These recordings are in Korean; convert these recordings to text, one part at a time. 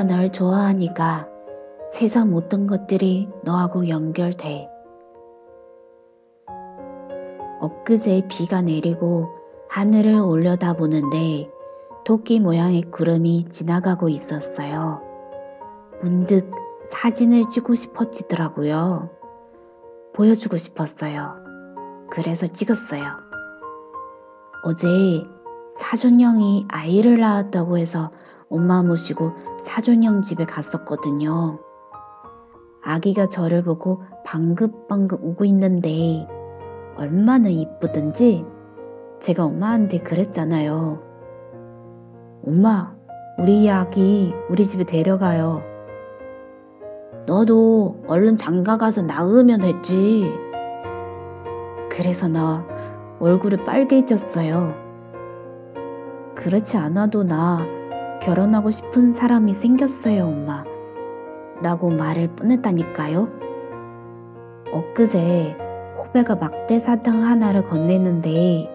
널 좋아하니까 세상 모든 것들이 너하고 연결돼. 엊그제 비가 내리고 하늘을 올려다보는데 토끼 모양의 구름이 지나가고 있었어요. 문득 사진을 찍고 싶어지더라고요. 보여주고 싶었어요. 그래서 찍었어요. 어제 사촌 형이 아이를 낳았다고 해서 엄마 모시고 사촌형 집에 갔었거든요. 아기가 저를 보고 방긋방긋 우고 있는데 얼마나 이쁘든지 제가 엄마한테 그랬잖아요. 엄마, 우리 아기 우리 집에 데려가요. 너도 얼른 장가 가서 낳으면 했지. 그래서 나 얼굴이 빨개졌어요. 그렇지 않아도 나 결혼하고 싶은 사람이 생겼어요, 엄마. 라고 말을 뻔했다니까요. 엊그제 호배가 막대 사탕 하나를 건네는데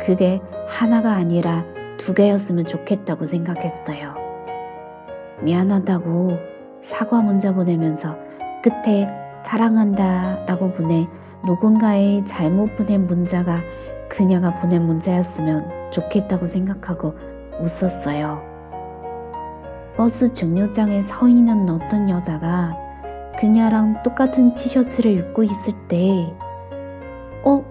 그게 하나가 아니라 두 개였으면 좋겠다고 생각했어요. 미안하다고 사과 문자 보내면서 끝에 사랑한다 라고 보내 누군가의 잘못 보낸 문자가 그녀가 보낸 문자였으면 좋겠다고 생각하고 웃었어요. 버스 정류장에 서 있는 어떤 여자가 그녀랑 똑같은 티셔츠를 입고 있을 때, 어?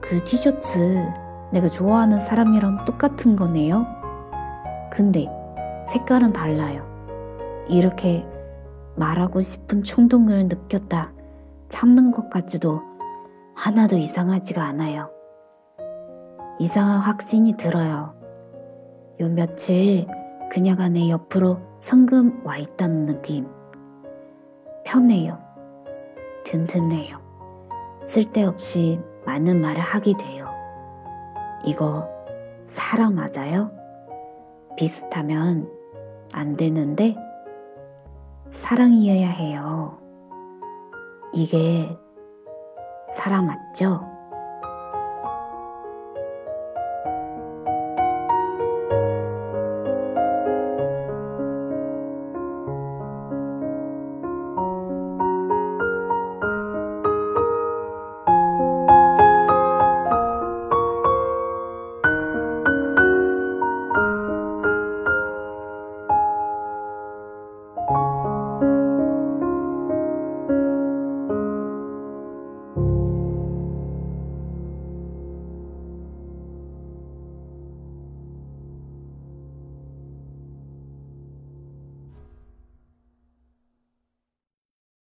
그 티셔츠 내가 좋아하는 사람이랑 똑같은 거네요? 근데 색깔은 달라요. 이렇게 말하고 싶은 충동을 느꼈다 참는 것 같지도 하나도 이상하지가 않아요. 이상한 확신이 들어요. 요 며칠 그녀가 내 옆으로 성금 와 있다는 느낌. 편해요. 든든해요. 쓸데없이 많은 말을 하게 돼요. 이거 사랑 맞아요? 비슷하면 안 되는데 사랑이어야 해요. 이게 사랑 맞죠?